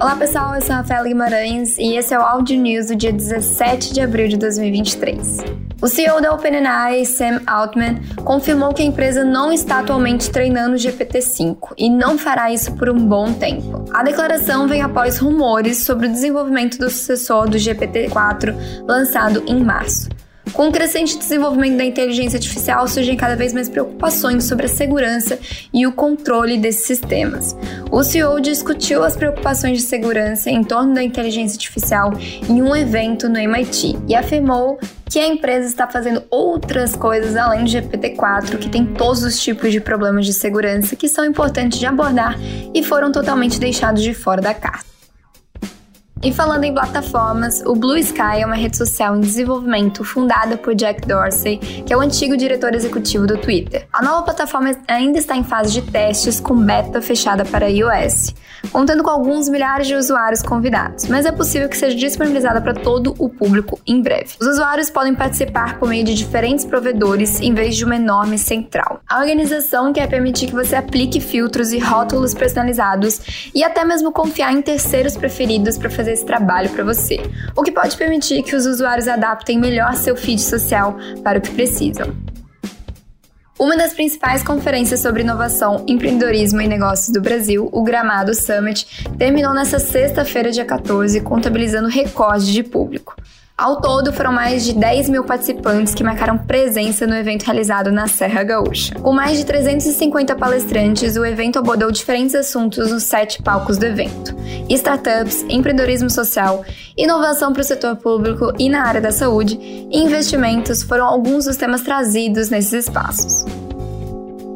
Olá pessoal, eu sou a Rafaela Guimarães e esse é o Audio News do dia 17 de abril de 2023. O CEO da OpenAI, Sam Altman, confirmou que a empresa não está atualmente treinando o GPT-5 e não fará isso por um bom tempo. A declaração vem após rumores sobre o desenvolvimento do sucessor do GPT-4 lançado em março. Com o crescente desenvolvimento da inteligência artificial, surgem cada vez mais preocupações sobre a segurança e o controle desses sistemas. O CEO discutiu as preocupações de segurança em torno da inteligência artificial em um evento no MIT e afirmou que a empresa está fazendo outras coisas além do GPT-4, que tem todos os tipos de problemas de segurança que são importantes de abordar e foram totalmente deixados de fora da carta. E falando em plataformas, o Blue Sky é uma rede social em desenvolvimento fundada por Jack Dorsey, que é o antigo diretor executivo do Twitter. A nova plataforma ainda está em fase de testes com beta fechada para iOS, contando com alguns milhares de usuários convidados, mas é possível que seja disponibilizada para todo o público em breve. Os usuários podem participar por meio de diferentes provedores em vez de uma enorme central. A organização quer permitir que você aplique filtros e rótulos personalizados e até mesmo confiar em terceiros preferidos para fazer fazer esse trabalho para você, o que pode permitir que os usuários adaptem melhor seu feed social para o que precisam. Uma das principais conferências sobre inovação, empreendedorismo e negócios do Brasil, o Gramado Summit, terminou nesta sexta-feira, dia 14, contabilizando recorde de público. Ao todo, foram mais de 10 mil participantes que marcaram presença no evento realizado na Serra Gaúcha. Com mais de 350 palestrantes, o evento abordou diferentes assuntos nos sete palcos do evento: startups, empreendedorismo social, inovação para o setor público e na área da saúde, e investimentos foram alguns dos temas trazidos nesses espaços.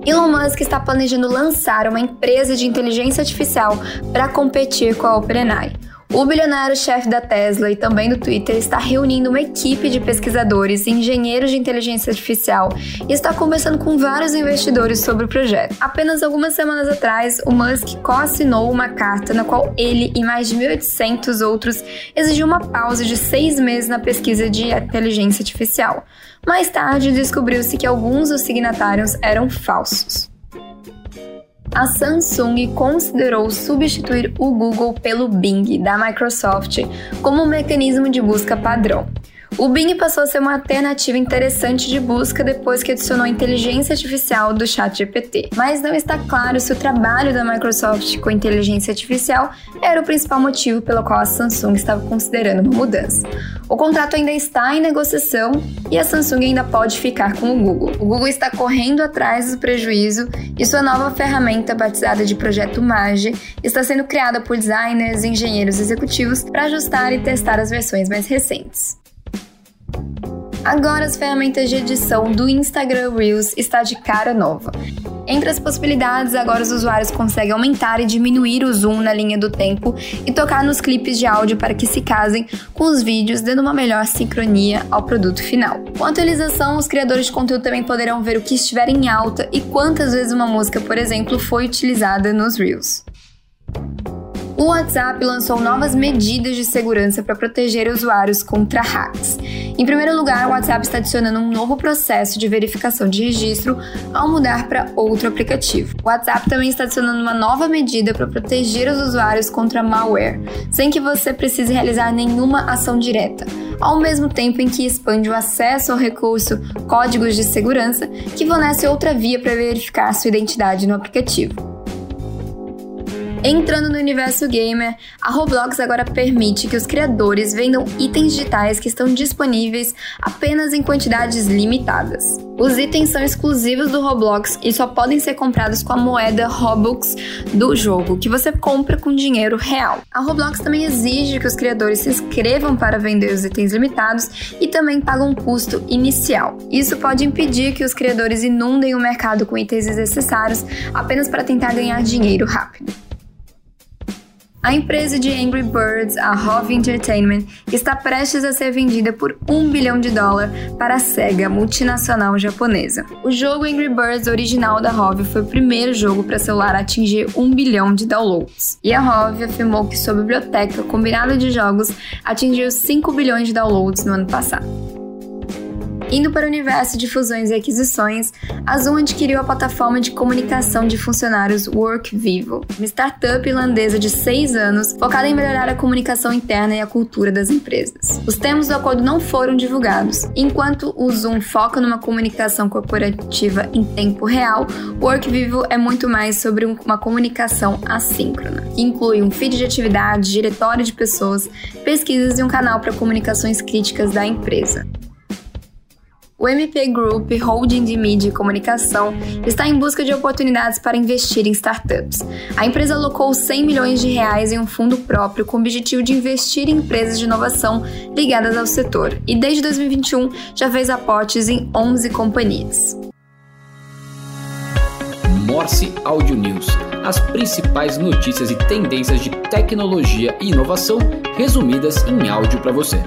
Elon Musk está planejando lançar uma empresa de inteligência artificial para competir com a OpenAI. O bilionário-chefe da Tesla e também do Twitter está reunindo uma equipe de pesquisadores e engenheiros de inteligência artificial e está conversando com vários investidores sobre o projeto. Apenas algumas semanas atrás, o Musk co-assinou uma carta na qual ele e mais de 1.800 outros exigiu uma pausa de seis meses na pesquisa de inteligência artificial. Mais tarde, descobriu-se que alguns dos signatários eram falsos a Samsung considerou substituir o Google pelo Bing da Microsoft como um mecanismo de busca padrão. O Bing passou a ser uma alternativa interessante de busca depois que adicionou a inteligência artificial do ChatGPT, mas não está claro se o trabalho da Microsoft com inteligência artificial era o principal motivo pelo qual a Samsung estava considerando uma mudança. O contrato ainda está em negociação e a Samsung ainda pode ficar com o Google. O Google está correndo atrás do prejuízo e sua nova ferramenta, batizada de Projeto Mage, está sendo criada por designers e engenheiros executivos para ajustar e testar as versões mais recentes. Agora as ferramentas de edição do Instagram Reels está de cara nova. Entre as possibilidades, agora os usuários conseguem aumentar e diminuir o zoom na linha do tempo e tocar nos clipes de áudio para que se casem com os vídeos, dando uma melhor sincronia ao produto final. Com a atualização, os criadores de conteúdo também poderão ver o que estiver em alta e quantas vezes uma música, por exemplo, foi utilizada nos Reels. O WhatsApp lançou novas medidas de segurança para proteger usuários contra hacks. Em primeiro lugar, o WhatsApp está adicionando um novo processo de verificação de registro ao mudar para outro aplicativo. O WhatsApp também está adicionando uma nova medida para proteger os usuários contra malware, sem que você precise realizar nenhuma ação direta, ao mesmo tempo em que expande o acesso ao recurso Códigos de Segurança, que fornece outra via para verificar sua identidade no aplicativo. Entrando no universo gamer, a Roblox agora permite que os criadores vendam itens digitais que estão disponíveis apenas em quantidades limitadas. Os itens são exclusivos do Roblox e só podem ser comprados com a moeda Robux do jogo, que você compra com dinheiro real. A Roblox também exige que os criadores se inscrevam para vender os itens limitados e também pagam um custo inicial. Isso pode impedir que os criadores inundem o mercado com itens desnecessários apenas para tentar ganhar dinheiro rápido. A empresa de Angry Birds, a Hove Entertainment, está prestes a ser vendida por um bilhão de dólar para a SEGA, multinacional japonesa. O jogo Angry Birds original da Hove foi o primeiro jogo para celular a atingir um bilhão de downloads. E a Hove afirmou que sua biblioteca combinada de jogos atingiu 5 bilhões de downloads no ano passado. Indo para o universo de fusões e aquisições, a Zoom adquiriu a plataforma de comunicação de funcionários WorkVivo, uma startup irlandesa de seis anos focada em melhorar a comunicação interna e a cultura das empresas. Os termos do acordo não foram divulgados. Enquanto o Zoom foca numa comunicação corporativa em tempo real, o WorkVivo é muito mais sobre uma comunicação assíncrona, que inclui um feed de atividades, diretório de pessoas, pesquisas e um canal para comunicações críticas da empresa. O MP Group, holding de mídia e comunicação, está em busca de oportunidades para investir em startups. A empresa alocou 100 milhões de reais em um fundo próprio com o objetivo de investir em empresas de inovação ligadas ao setor e desde 2021 já fez aportes em 11 companhias. Morse Audio News, as principais notícias e tendências de tecnologia e inovação resumidas em áudio para você.